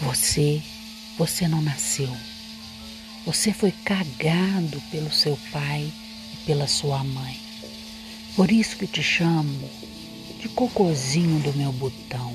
Você, você não nasceu. Você foi cagado pelo seu pai e pela sua mãe. Por isso que te chamo de cocozinho do meu botão.